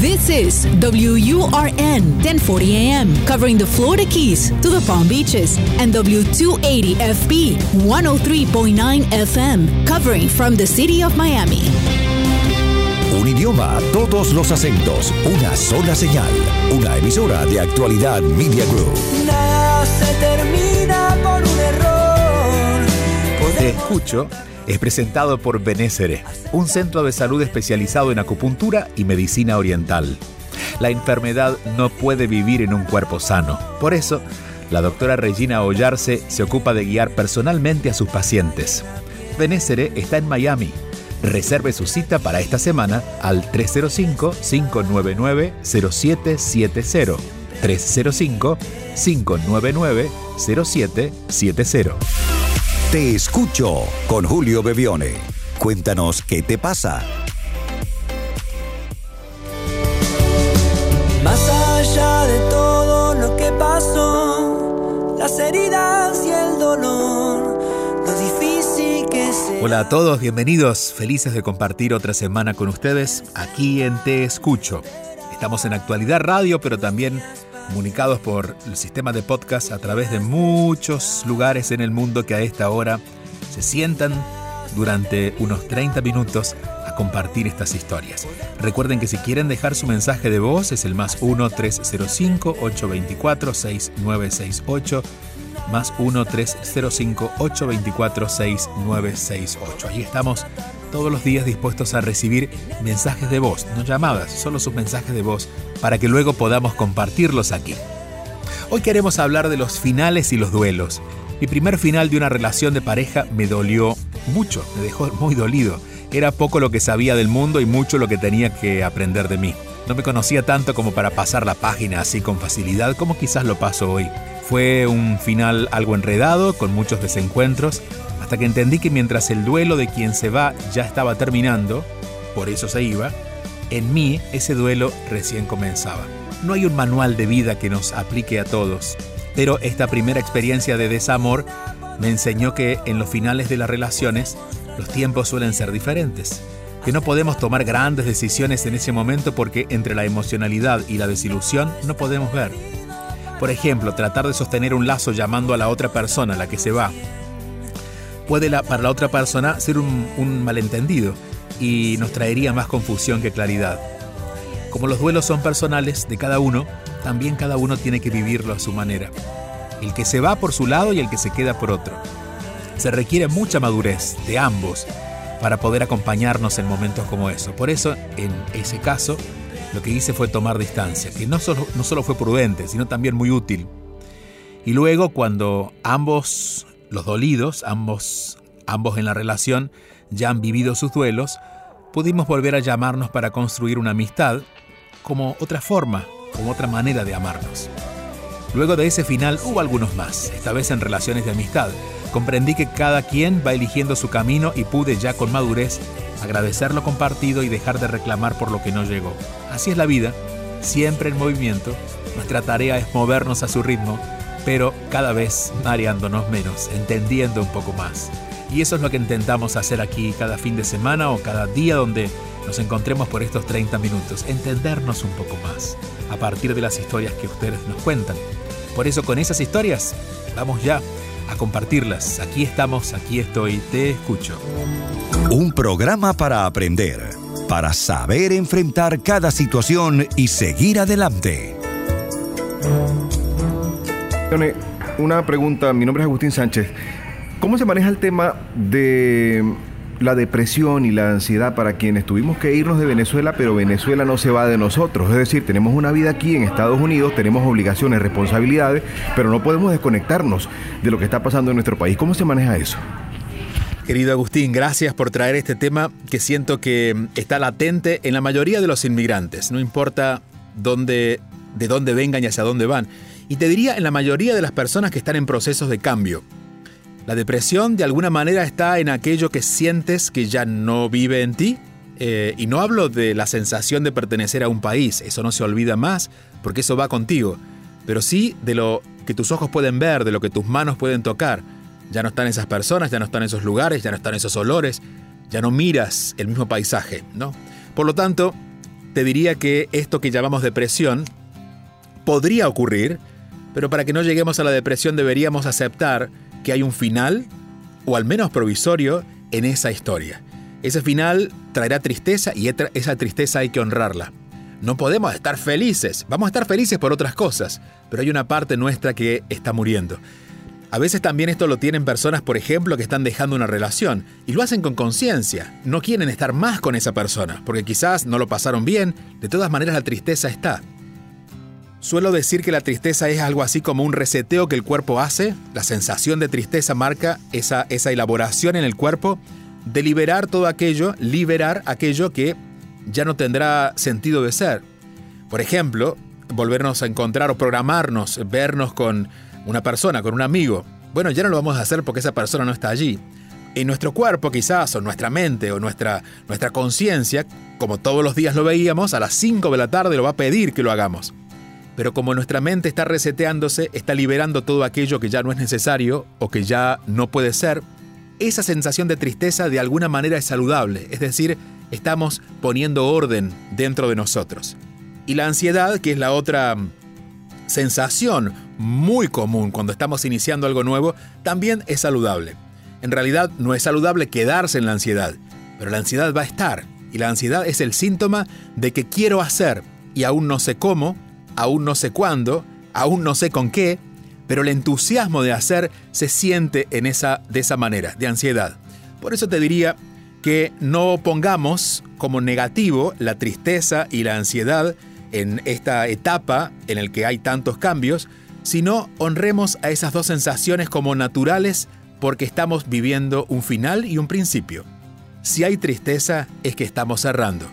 This is WURN 1040 AM, covering the Florida Keys to the Palm Beaches, and W280FB 103.9 FM, covering from the city of Miami. Un idioma, todos los acentos, una sola señal. Una emisora de actualidad Media Group. Nada se termina por un error. Te escucho es presentado por Benésere, un centro de salud especializado en acupuntura y medicina oriental. La enfermedad no puede vivir en un cuerpo sano. Por eso, la doctora Regina Ollarse se ocupa de guiar personalmente a sus pacientes. Benésere está en Miami. Reserve su cita para esta semana al 305-599-0770. 305-599-0770. Te escucho con Julio Bebione. Cuéntanos qué te pasa. Más allá de todo lo que pasó, las heridas y el dolor, lo difícil que se. Hola a todos, bienvenidos, felices de compartir otra semana con ustedes aquí en Te Escucho. Estamos en Actualidad Radio, pero también comunicados por el sistema de podcast a través de muchos lugares en el mundo que a esta hora se sientan durante unos 30 minutos a compartir estas historias. Recuerden que si quieren dejar su mensaje de voz es el más 1-305-824-6968, más 1-305-824-6968. Ahí estamos todos los días dispuestos a recibir mensajes de voz, no llamadas, solo sus mensajes de voz, para que luego podamos compartirlos aquí. Hoy queremos hablar de los finales y los duelos. Mi primer final de una relación de pareja me dolió mucho, me dejó muy dolido. Era poco lo que sabía del mundo y mucho lo que tenía que aprender de mí. No me conocía tanto como para pasar la página así con facilidad como quizás lo paso hoy. Fue un final algo enredado, con muchos desencuentros, hasta que entendí que mientras el duelo de quien se va ya estaba terminando, por eso se iba, en mí ese duelo recién comenzaba. No hay un manual de vida que nos aplique a todos, pero esta primera experiencia de desamor me enseñó que en los finales de las relaciones los tiempos suelen ser diferentes, que no podemos tomar grandes decisiones en ese momento porque entre la emocionalidad y la desilusión no podemos ver. Por ejemplo, tratar de sostener un lazo llamando a la otra persona, la que se va, puede para la otra persona ser un, malentendido y nos traería más confusión que claridad. Como los duelos son personales de cada uno, también cada uno tiene que vivirlo a su manera. El que se va por su lado y el que se queda por otro. Se requiere mucha madurez de ambos para poder acompañarnos en momentos como eso. Por eso, en ese caso, lo que hice fue tomar distancia, que no solo, no solo fue prudente, sino también muy útil. Y luego, cuando ambos, los dolidos, ambos, ambos en la relación, ya han vivido sus duelos, pudimos volver a llamarnos para construir una amistad como otra forma, como otra manera de amarnos. Luego de ese final hubo algunos más, esta vez en relaciones de amistad. Comprendí que cada quien va eligiendo su camino y pude ya con madurez agradecer lo compartido y dejar de reclamar por lo que no llegó. Así es la vida, siempre en movimiento. Nuestra tarea es movernos a su ritmo, pero cada vez mareándonos menos, entendiendo un poco más. Y eso es lo que intentamos hacer aquí cada fin de semana o cada día donde nos encontremos por estos 30 minutos, entendernos un poco más a partir de las historias que ustedes nos cuentan. Por eso con esas historias vamos ya a compartirlas. Aquí estamos, aquí estoy, te escucho. Un programa para aprender, para saber enfrentar cada situación y seguir adelante. Una pregunta, mi nombre es Agustín Sánchez. ¿Cómo se maneja el tema de la depresión y la ansiedad para quienes tuvimos que irnos de Venezuela, pero Venezuela no se va de nosotros? Es decir, tenemos una vida aquí en Estados Unidos, tenemos obligaciones, responsabilidades, pero no podemos desconectarnos de lo que está pasando en nuestro país. ¿Cómo se maneja eso? Querido Agustín, gracias por traer este tema que siento que está latente en la mayoría de los inmigrantes, no importa dónde, de dónde vengan y hacia dónde van. Y te diría en la mayoría de las personas que están en procesos de cambio. La depresión de alguna manera está en aquello que sientes que ya no vive en ti. Eh, y no hablo de la sensación de pertenecer a un país, eso no se olvida más, porque eso va contigo. Pero sí de lo que tus ojos pueden ver, de lo que tus manos pueden tocar. Ya no están esas personas, ya no están esos lugares, ya no están esos olores, ya no miras el mismo paisaje, ¿no? Por lo tanto, te diría que esto que llamamos depresión podría ocurrir, pero para que no lleguemos a la depresión deberíamos aceptar que hay un final, o al menos provisorio, en esa historia. Ese final traerá tristeza y esa tristeza hay que honrarla. No podemos estar felices, vamos a estar felices por otras cosas, pero hay una parte nuestra que está muriendo. A veces también esto lo tienen personas, por ejemplo, que están dejando una relación y lo hacen con conciencia. No quieren estar más con esa persona, porque quizás no lo pasaron bien, de todas maneras la tristeza está. Suelo decir que la tristeza es algo así como un reseteo que el cuerpo hace, la sensación de tristeza marca esa, esa elaboración en el cuerpo de liberar todo aquello, liberar aquello que ya no tendrá sentido de ser. Por ejemplo, volvernos a encontrar o programarnos, vernos con una persona, con un amigo. Bueno, ya no lo vamos a hacer porque esa persona no está allí. En nuestro cuerpo quizás, o nuestra mente, o nuestra, nuestra conciencia, como todos los días lo veíamos, a las 5 de la tarde lo va a pedir que lo hagamos. Pero como nuestra mente está reseteándose, está liberando todo aquello que ya no es necesario o que ya no puede ser, esa sensación de tristeza de alguna manera es saludable, es decir, estamos poniendo orden dentro de nosotros. Y la ansiedad, que es la otra sensación muy común cuando estamos iniciando algo nuevo, también es saludable. En realidad no es saludable quedarse en la ansiedad, pero la ansiedad va a estar. Y la ansiedad es el síntoma de que quiero hacer y aún no sé cómo, aún no sé cuándo, aún no sé con qué, pero el entusiasmo de hacer se siente en esa, de esa manera, de ansiedad. Por eso te diría que no pongamos como negativo la tristeza y la ansiedad en esta etapa en la que hay tantos cambios, sino honremos a esas dos sensaciones como naturales porque estamos viviendo un final y un principio. Si hay tristeza es que estamos cerrando.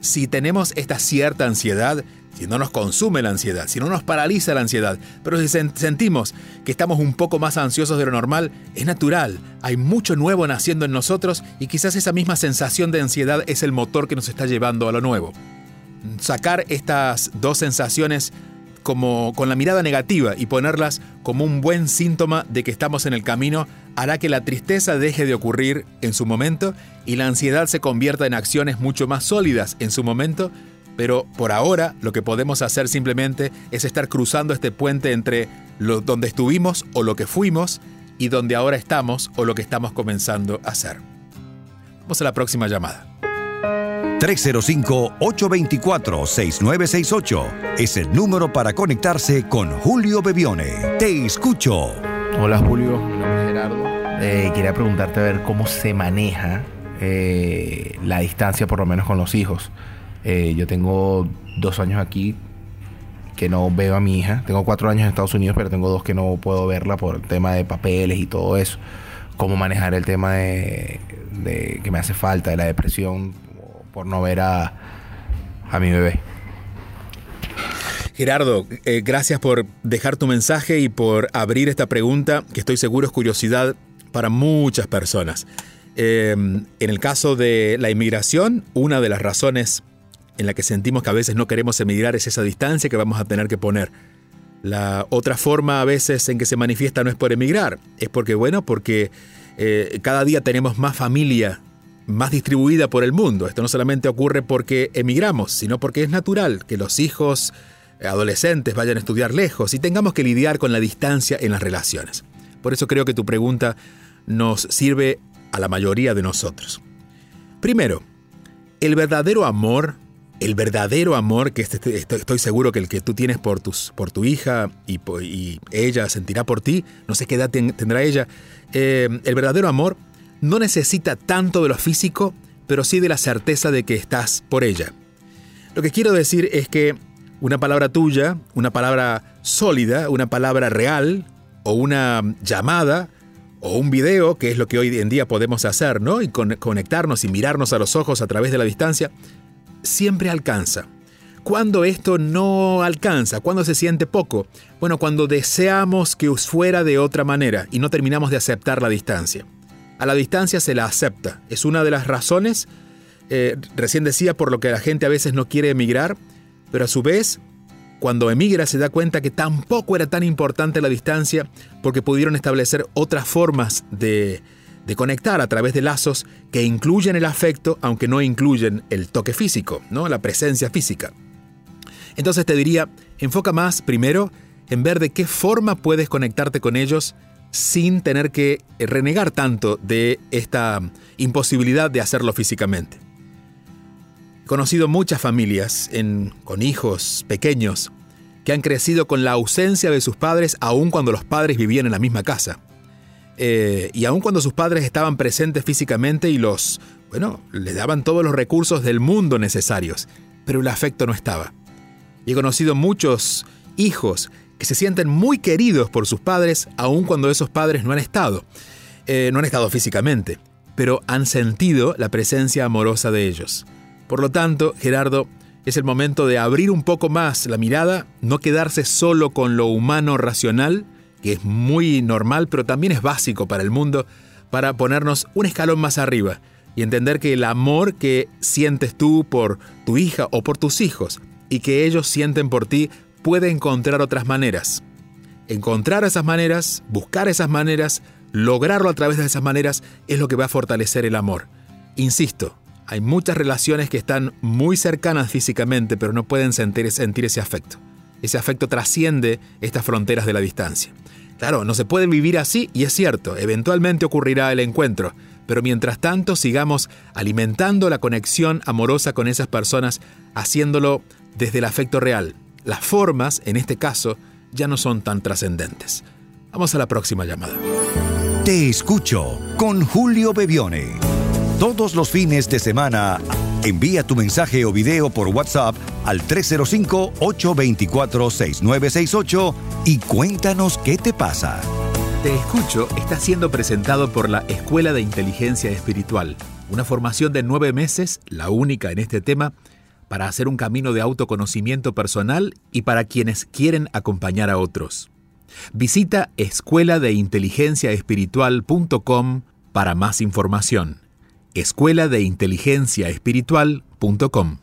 Si tenemos esta cierta ansiedad si no nos consume la ansiedad, si no nos paraliza la ansiedad, pero si sentimos que estamos un poco más ansiosos de lo normal, es natural, hay mucho nuevo naciendo en nosotros y quizás esa misma sensación de ansiedad es el motor que nos está llevando a lo nuevo. Sacar estas dos sensaciones como con la mirada negativa y ponerlas como un buen síntoma de que estamos en el camino hará que la tristeza deje de ocurrir en su momento y la ansiedad se convierta en acciones mucho más sólidas en su momento pero por ahora lo que podemos hacer simplemente es estar cruzando este puente entre lo, donde estuvimos o lo que fuimos y donde ahora estamos o lo que estamos comenzando a hacer. Vamos a la próxima llamada. 305-824-6968 es el número para conectarse con Julio Bebione. Te escucho. Hola Julio, mi nombre es Gerardo. Eh, quería preguntarte a ver cómo se maneja eh, la distancia por lo menos con los hijos. Eh, yo tengo dos años aquí que no veo a mi hija. Tengo cuatro años en Estados Unidos, pero tengo dos que no puedo verla por el tema de papeles y todo eso. Cómo manejar el tema de, que me hace falta, de la depresión por no ver a, a mi bebé. Gerardo, eh, gracias por dejar tu mensaje y por abrir esta pregunta, que estoy seguro es curiosidad para muchas personas. Eh, en el caso de la inmigración, una de las razones en la que sentimos que a veces no queremos emigrar es esa distancia que vamos a tener que poner. La otra forma a veces en que se manifiesta no es por emigrar, es porque, bueno, porque eh, cada día tenemos más familia más distribuida por el mundo. Esto no solamente ocurre porque emigramos, sino porque es natural que los hijos eh, adolescentes vayan a estudiar lejos y tengamos que lidiar con la distancia en las relaciones. Por eso creo que tu pregunta nos sirve a la mayoría de nosotros. Primero, el verdadero amor el verdadero amor que este, estoy seguro que el que tú tienes por, por tu hija y, ella sentirá por ti, no sé qué edad tendrá ella, eh, el verdadero amor no necesita tanto de lo físico, pero sí de la certeza de que estás por ella. Lo que quiero decir es que una palabra tuya, una palabra sólida, una palabra real, o una llamada, o un video, que es lo que hoy en día podemos hacer, ¿no? Y conectarnos y mirarnos a los ojos a través de la distancia, siempre alcanza. ¿Cuándo esto no alcanza? ¿Cuándo se siente poco? Bueno, cuando deseamos que fuera de otra manera y no terminamos de aceptar la distancia. A la distancia se la acepta. Es una de las razones, eh, recién decía, por lo que la gente a veces no quiere emigrar, pero a su vez, cuando emigra se da cuenta que tampoco era tan importante la distancia porque pudieron establecer otras formas de, de conectar a través de lazos que incluyen el afecto, aunque no incluyen el toque físico, ¿no? la presencia física. Entonces te diría, enfoca más primero en ver de qué forma puedes conectarte con ellos sin tener que renegar tanto de esta imposibilidad de hacerlo físicamente. He conocido muchas familias con hijos pequeños que han crecido con la ausencia de sus padres aun cuando los padres vivían en la misma casa. Eh, y aun cuando sus padres estaban presentes físicamente y los, bueno, les daban todos los recursos del mundo necesarios, pero el afecto no estaba. Y he conocido muchos hijos que se sienten muy queridos por sus padres, aun cuando esos padres no han estado, eh, no han estado físicamente, pero han sentido la presencia amorosa de ellos. Por lo tanto, Gerardo, es el momento de abrir un poco más la mirada, no quedarse solo con lo humano racional, que es muy normal, pero también es básico para el mundo, para ponernos un escalón más arriba y entender que el amor que sientes tú por tu hija o por tus hijos y que ellos sienten por ti puede encontrar otras maneras. Encontrar esas maneras, buscar esas maneras, lograrlo a través de esas maneras es lo que va a fortalecer el amor. Insisto, hay muchas relaciones que están muy cercanas físicamente, pero no pueden sentir, sentir ese afecto. Ese afecto trasciende estas fronteras de la distancia. Claro, no se puede vivir así y es cierto, eventualmente ocurrirá el encuentro, pero mientras tanto sigamos alimentando la conexión amorosa con esas personas, haciéndolo desde el afecto real. Las formas, en este caso, ya no son tan trascendentes. Vamos a la próxima llamada. Te escucho con Julio Bebione. Todos los fines de semana, envía tu mensaje o video por WhatsApp al 305-824-6968 y cuéntanos qué te pasa. Te escucho está siendo presentado por la Escuela de Inteligencia Espiritual, una formación de nueve meses, la única en este tema, para hacer un camino de autoconocimiento personal y para quienes quieren acompañar a otros. Visita escueladeinteligenciaespiritual.com para más información escuela de inteligencia espiritual.com.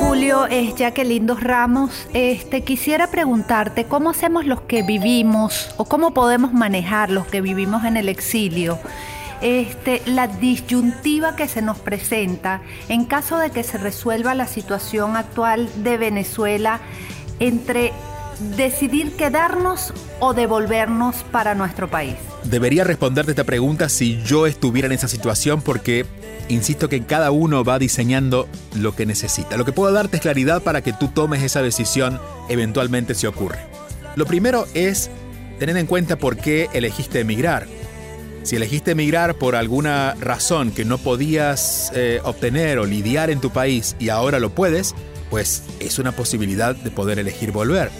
Julio, es Jacqueline Dos Ramos. Este quisiera preguntarte cómo hacemos los que vivimos o cómo podemos manejar los que vivimos en el exilio. Este, la disyuntiva que se nos presenta en caso de que se resuelva la situación actual de Venezuela entre decidir quedarnos o devolvernos para nuestro país? Debería responderte esta pregunta si yo estuviera en esa situación porque insisto que cada uno va diseñando lo que necesita. Lo que puedo darte es claridad para que tú tomes esa decisión eventualmente si ocurre. Lo primero es tener en cuenta por qué elegiste emigrar. Si elegiste emigrar por alguna razón que no podías eh, obtener o lidiar en tu país y ahora lo puedes, pues es una posibilidad de poder elegir volver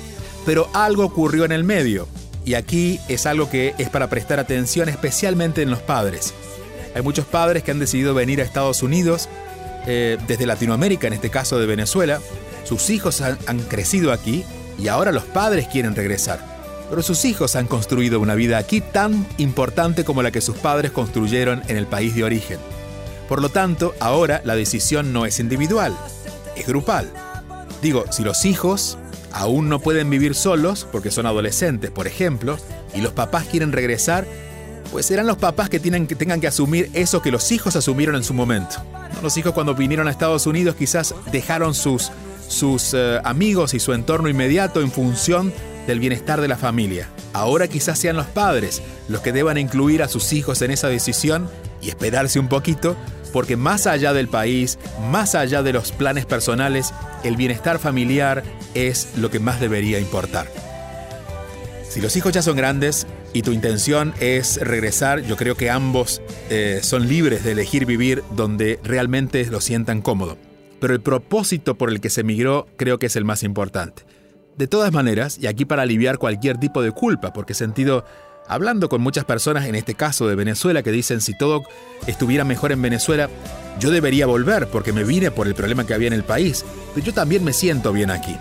pero algo ocurrió en el medio. Y aquí es algo que es para prestar atención especialmente en los padres. Hay muchos padres que han decidido venir a Estados Unidos eh, desde Latinoamérica, en este caso de Venezuela. Sus hijos han, han crecido aquí y ahora los padres quieren regresar. Pero sus hijos han construido una vida aquí tan importante como la que sus padres construyeron en el país de origen. Por lo tanto, ahora la decisión no es individual, es grupal. Digo, si los hijos aún no pueden vivir solos porque son adolescentes, por ejemplo, y los papás quieren regresar, pues serán los papás que, tienen, que tengan que asumir eso que los hijos asumieron en su momento. Los hijos cuando vinieron a Estados Unidos quizás dejaron sus, sus eh, amigos y su entorno inmediato en función del bienestar de la familia. Ahora quizás sean los padres los que deban incluir a sus hijos en esa decisión y esperarse un poquito porque más allá del país, más allá de los planes personales, el bienestar familiar es lo que más debería importar. Si los hijos ya son grandes y tu intención es regresar, yo creo que ambos eh, son libres de elegir vivir donde realmente lo sientan cómodo. Pero el propósito por el que se emigró creo que es el más importante. De todas maneras, y aquí para aliviar cualquier tipo de culpa, porque sentido hablando con muchas personas, en este caso de Venezuela, que dicen si todo estuviera mejor en Venezuela, yo debería volver porque me vine por el problema que había en el país, pero yo también me siento bien aquí.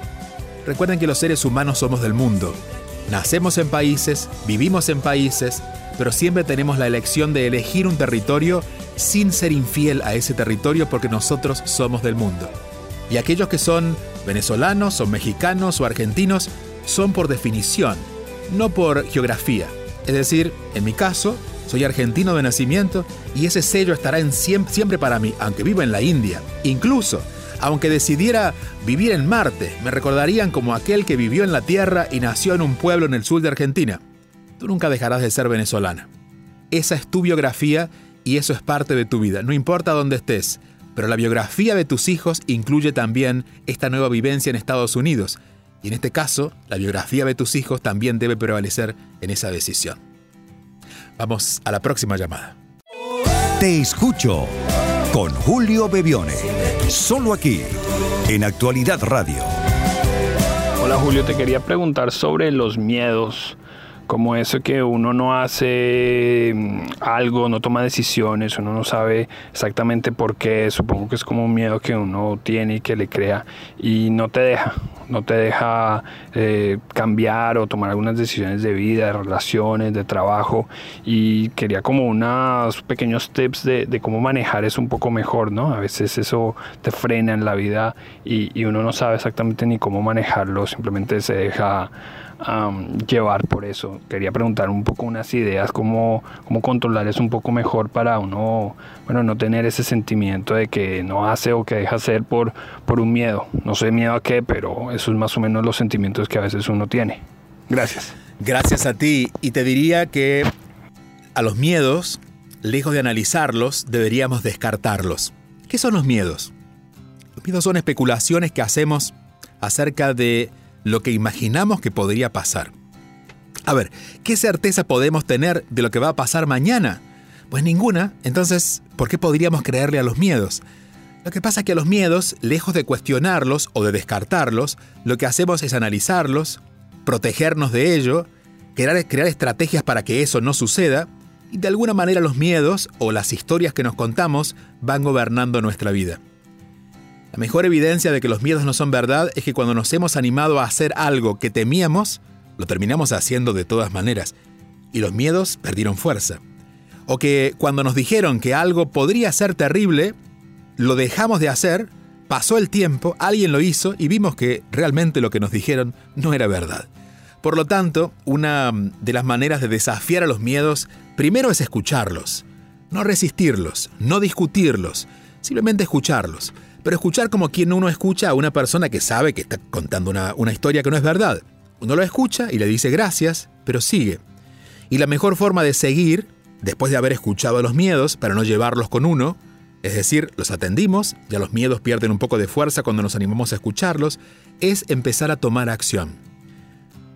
Recuerden que los seres humanos somos del mundo. Nacemos en países, vivimos en países, pero siempre tenemos la elección de elegir un territorio sin ser infiel a ese territorio porque nosotros somos del mundo. Y aquellos que son venezolanos o mexicanos o argentinos, son por definición, no por geografía. Es decir, en mi caso, soy argentino de nacimiento y ese sello estará en siempre para mí, aunque viva en la India. Incluso, aunque decidiera vivir en Marte, me recordarían como aquel que vivió en la Tierra y nació en un pueblo en el sur de Argentina. Tú nunca dejarás de ser venezolana. Esa es tu biografía y eso es parte de tu vida, no importa dónde estés. Pero la biografía de tus hijos incluye también esta nueva vivencia en Estados Unidos. Y en este caso, la biografía de tus hijos también debe prevalecer en esa decisión. Vamos a la próxima llamada. Te escucho con Julio Bebione. Solo aquí, en Actualidad Radio. Hola Julio, te quería preguntar sobre los miedos como eso que uno no hace mm, algo, no toma decisiones, uno no sabe exactamente por qué, supongo que es como un miedo que uno tiene y que le crea y no te deja, no te deja eh, cambiar o tomar algunas decisiones de vida, de relaciones, de trabajo y quería como unos pequeños tips de, cómo manejar eso un poco mejor, ¿no? A veces eso te frena en la vida y, y uno no sabe exactamente ni cómo manejarlo, simplemente se deja llevar por eso. Quería preguntar un poco unas ideas, cómo, cómo controlar eso un poco mejor para uno, bueno, no tener ese sentimiento de que no hace o que deja hacer por, por un miedo. No sé miedo a qué, pero eso es más o menos los sentimientos que a veces uno tiene. Gracias. Gracias a ti. Y te diría que a los miedos, lejos de analizarlos, deberíamos descartarlos. ¿Qué son los miedos? Los miedos son especulaciones que hacemos acerca de lo que imaginamos que podría pasar. A ver, ¿qué certeza podemos tener de lo que va a pasar mañana? Pues ninguna, entonces, ¿por qué podríamos creerle a los miedos? Lo que pasa es que a los miedos, lejos de cuestionarlos o de descartarlos, lo que hacemos es analizarlos, protegernos de ello, crear, crear estrategias para que eso no suceda, y de alguna manera los miedos o las historias que nos contamos van gobernando nuestra vida. La mejor evidencia de que los miedos no son verdad es que cuando nos hemos animado a hacer algo que temíamos, lo terminamos haciendo de todas maneras, y los miedos perdieron fuerza. O que cuando nos dijeron que algo podría ser terrible, lo dejamos de hacer, pasó el tiempo, alguien lo hizo y vimos que realmente lo que nos dijeron no era verdad. Por lo tanto, una de las maneras de desafiar a los miedos primero es escucharlos, no resistirlos, no discutirlos, simplemente escucharlos pero escuchar como quien uno escucha a una persona que sabe que está contando una, una historia que no es verdad. Uno lo escucha y le dice gracias, pero sigue. Y la mejor forma de seguir, después de haber escuchado los miedos, para no llevarlos con uno, es decir, los atendimos, ya los miedos pierden un poco de fuerza cuando nos animamos a escucharlos, es empezar a tomar acción.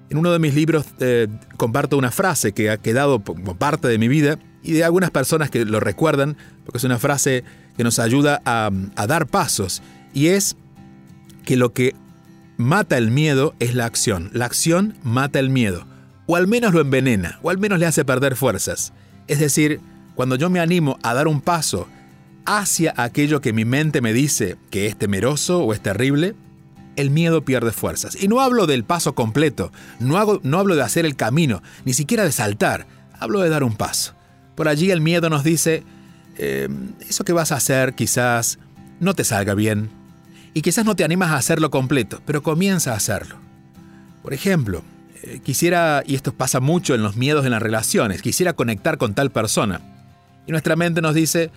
En uno de mis libros eh, comparto una frase que ha quedado como parte de mi vida y de algunas personas que lo recuerdan, porque es una frase que nos ayuda a, dar pasos, y es que lo que mata el miedo es la acción. La acción mata el miedo, o al menos lo envenena, o al menos le hace perder fuerzas. Es decir, cuando yo me animo a dar un paso hacia aquello que mi mente me dice que es temeroso o es terrible, el miedo pierde fuerzas. Y no hablo del paso completo, no, hago, no hablo de hacer el camino, ni siquiera de saltar, hablo de dar un paso. Por allí el miedo nos dice, eh, eso que vas a hacer quizás no te salga bien. Y quizás no te animas a hacerlo completo, pero comienza a hacerlo. Por ejemplo, eh, quisiera, y esto pasa mucho en los miedos en las relaciones, quisiera conectar con tal persona. Y nuestra mente nos dice,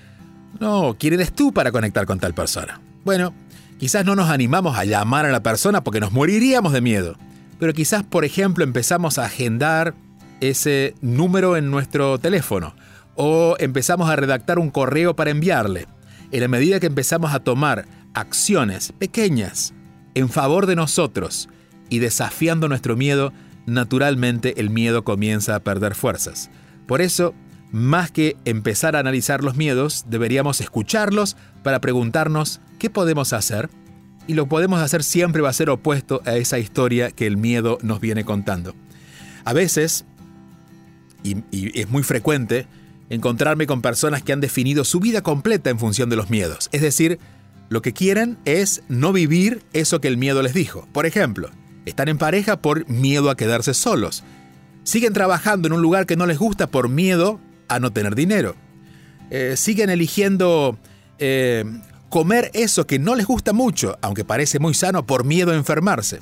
no, ¿quién eres tú para conectar con tal persona? Bueno, quizás no nos animamos a llamar a la persona porque nos moriríamos de miedo. Pero quizás, por ejemplo, empezamos a agendar ese número en nuestro teléfono o empezamos a redactar un correo para enviarle. En la medida que empezamos a tomar acciones pequeñas en favor de nosotros y desafiando nuestro miedo, naturalmente el miedo comienza a perder fuerzas. Por eso, más que empezar a analizar los miedos, deberíamos escucharlos para preguntarnos qué podemos hacer. Y lo podemos hacer siempre va a ser opuesto a esa historia que el miedo nos viene contando. A veces, y, y es muy frecuente, encontrarme con personas que han definido su vida completa en función de los miedos. Es decir, lo que quieren es no vivir eso que el miedo les dijo. Por ejemplo, están en pareja por miedo a quedarse solos. Siguen trabajando en un lugar que no les gusta por miedo a no tener dinero. Eh, siguen eligiendo eh, comer eso que no les gusta mucho, aunque parece muy sano, por miedo a enfermarse.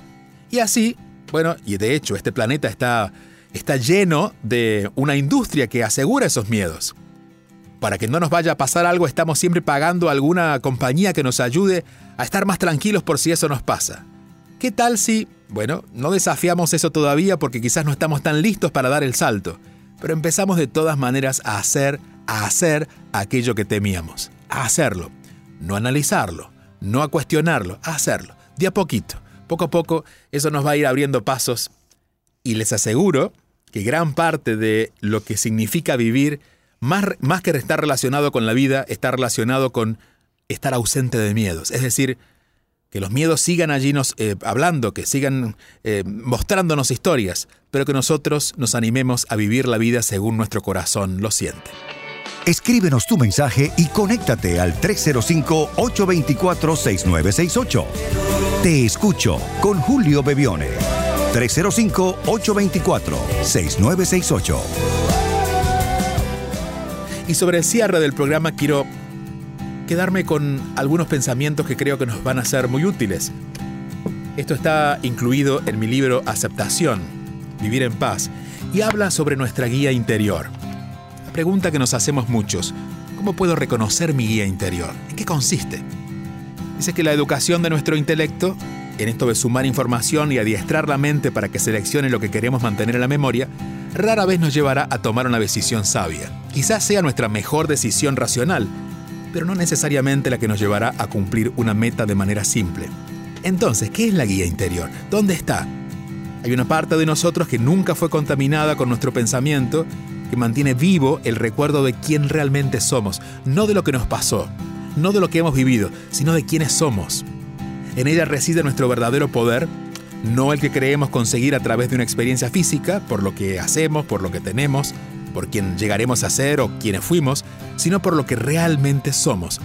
Y así, bueno, y de hecho este planeta está, está lleno de una industria que asegura esos miedos. Para que no nos vaya a pasar algo, estamos siempre pagando alguna compañía que nos ayude a estar más tranquilos por si eso nos pasa. ¿Qué tal si, bueno, no desafiamos eso todavía porque quizás no estamos tan listos para dar el salto, pero empezamos de todas maneras a hacer, a hacer aquello que temíamos, a hacerlo, no analizarlo, no a cuestionarlo, a hacerlo, de a poquito, poco a poco, eso nos va a ir abriendo pasos y les aseguro que gran parte de lo que significa vivir, más, más que estar relacionado con la vida, está relacionado con estar ausente de miedos, es decir, que los miedos sigan allí nos, eh, hablando, que sigan eh, mostrándonos historias, pero que nosotros nos animemos a vivir la vida según nuestro corazón lo siente. Escríbenos tu mensaje y conéctate al 305-824-6968. Te escucho con Julio Bebione. 305-824-6968. Y sobre el cierre del programa quiero quedarme con algunos pensamientos que creo que nos van a ser muy útiles. Esto está incluido en mi libro Aceptación, Vivir en Paz, y habla sobre nuestra guía interior. La pregunta que nos hacemos muchos, ¿cómo puedo reconocer mi guía interior? ¿En qué consiste? Dice que la educación de nuestro intelecto, en esto de sumar información y adiestrar la mente para que seleccione lo que queremos mantener en la memoria, rara vez nos llevará a tomar una decisión sabia. Quizás sea nuestra mejor decisión racional, pero no necesariamente la que nos llevará a cumplir una meta de manera simple. Entonces, ¿qué es la guía interior? ¿Dónde está? Hay una parte de nosotros que nunca fue contaminada con nuestro pensamiento, que mantiene vivo el recuerdo de quién realmente somos, no de lo que nos pasó, no de lo que hemos vivido, sino de quiénes somos. En ella reside nuestro verdadero poder, no el que creemos conseguir a través de una experiencia física, por lo que hacemos, por lo que tenemos, por quien llegaremos a ser o quienes fuimos, sino por lo que realmente somos,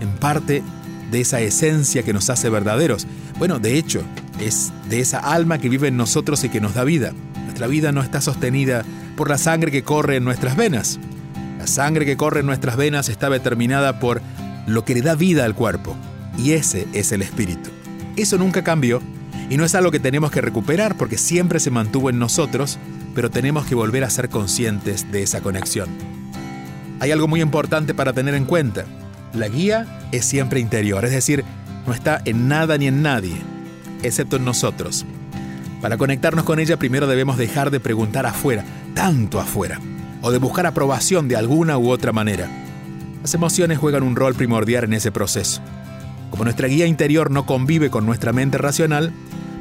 en parte de esa esencia que nos hace verdaderos. Bueno, de hecho, es de esa alma que vive en nosotros y que nos da vida. Nuestra vida no está sostenida por la sangre que corre en nuestras venas. La sangre que corre en nuestras venas está determinada por lo que le da vida al cuerpo, y ese es el espíritu. Eso nunca cambió y no es algo que tenemos que recuperar porque siempre se mantuvo en nosotros pero tenemos que volver a ser conscientes de esa conexión. Hay algo muy importante para tener en cuenta. La guía es siempre interior, es decir, no está en nada ni en nadie, excepto en nosotros. Para conectarnos con ella primero debemos dejar de preguntar afuera, tanto afuera, o de buscar aprobación de alguna u otra manera. Las emociones juegan un rol primordial en ese proceso. Como nuestra guía interior no convive con nuestra mente racional,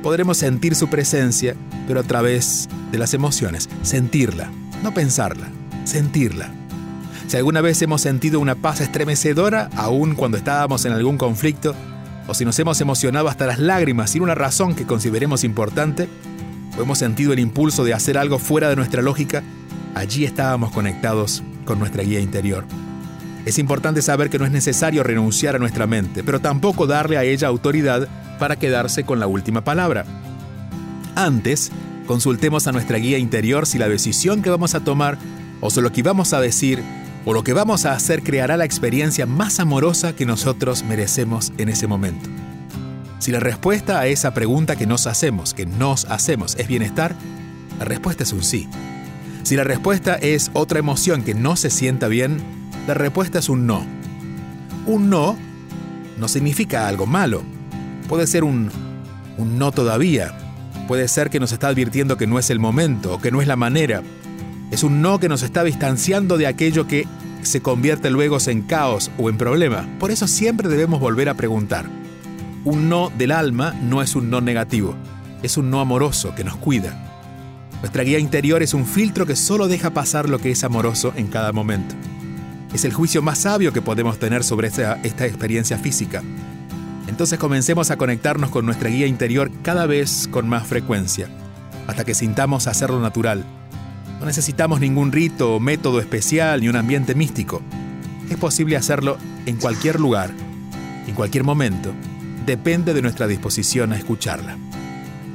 podremos sentir su presencia, pero a través de las emociones, sentirla, no pensarla, sentirla. Si alguna vez hemos sentido una paz estremecedora, aun cuando estábamos en algún conflicto, o si nos hemos emocionado hasta las lágrimas sin una razón que consideremos importante, o hemos sentido el impulso de hacer algo fuera de nuestra lógica, allí estábamos conectados con nuestra guía interior. Es importante saber que no es necesario renunciar a nuestra mente, pero tampoco darle a ella autoridad para quedarse con la última palabra. Antes, consultemos a nuestra guía interior si la decisión que vamos a tomar, o si lo que vamos a decir, o lo que vamos a hacer creará la experiencia más amorosa que nosotros merecemos en ese momento. Si la respuesta a esa pregunta que nos hacemos, que nos hacemos, es bienestar, la respuesta es un sí. Si la respuesta es otra emoción que no se sienta bien, la respuesta es un no. Un no no significa algo malo, Puede ser un, un no todavía. Puede ser que nos está advirtiendo que no es el momento o que no es la manera. Es un no que nos está distanciando de aquello que se convierte luego en caos o en problema. Por eso siempre debemos volver a preguntar. Un no del alma no es un no negativo, es un no amoroso que nos cuida. Nuestra guía interior es un filtro que solo deja pasar lo que es amoroso en cada momento. Es el juicio más sabio que podemos tener sobre esta, experiencia física. Entonces comencemos a conectarnos con nuestra guía interior cada vez con más frecuencia, hasta que sintamos hacerlo natural. No necesitamos ningún rito o método especial ni un ambiente místico. Es posible hacerlo en cualquier lugar, en cualquier momento. Depende de nuestra disposición a escucharla.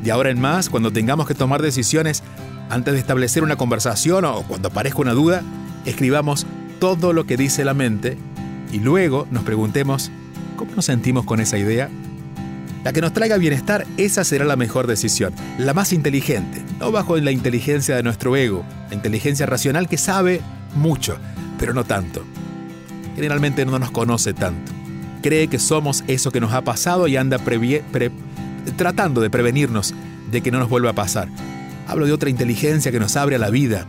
De ahora en más, cuando tengamos que tomar decisiones, antes de establecer una conversación o cuando aparezca una duda, escribamos todo lo que dice la mente y luego nos preguntemos ¿Cómo nos sentimos con esa idea? La que nos traiga bienestar, esa será la mejor decisión, la más inteligente, no bajo la inteligencia de nuestro ego, la inteligencia racional que sabe mucho, pero no tanto. Generalmente no nos conoce tanto. Cree que somos eso que nos ha pasado y anda tratando de prevenirnos de que no nos vuelva a pasar. Hablo de otra inteligencia que nos abre a la vida,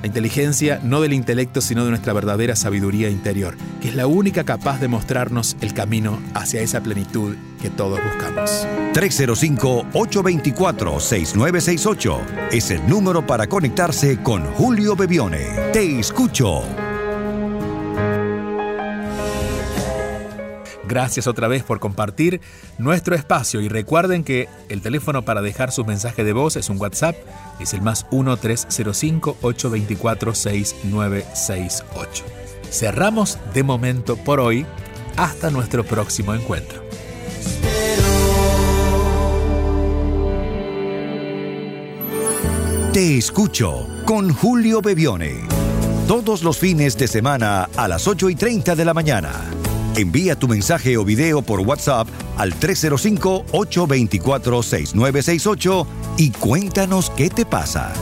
la inteligencia no del intelecto, sino de nuestra verdadera sabiduría interior, que es la única capaz de mostrarnos el camino hacia esa plenitud que todos buscamos. 305-824-6968 es el número para conectarse con Julio Bebione. Te escucho. Gracias otra vez por compartir nuestro espacio y recuerden que el teléfono para dejar sus mensajes de voz es un WhatsApp, es el más 1-305-824-6968. Cerramos de momento por hoy, hasta nuestro próximo encuentro. Te escucho con Julio Bebione. Todos los fines de semana a las 8 y 30 de la mañana Envía tu mensaje o video por WhatsApp al 305-824-6968 y cuéntanos qué te pasa.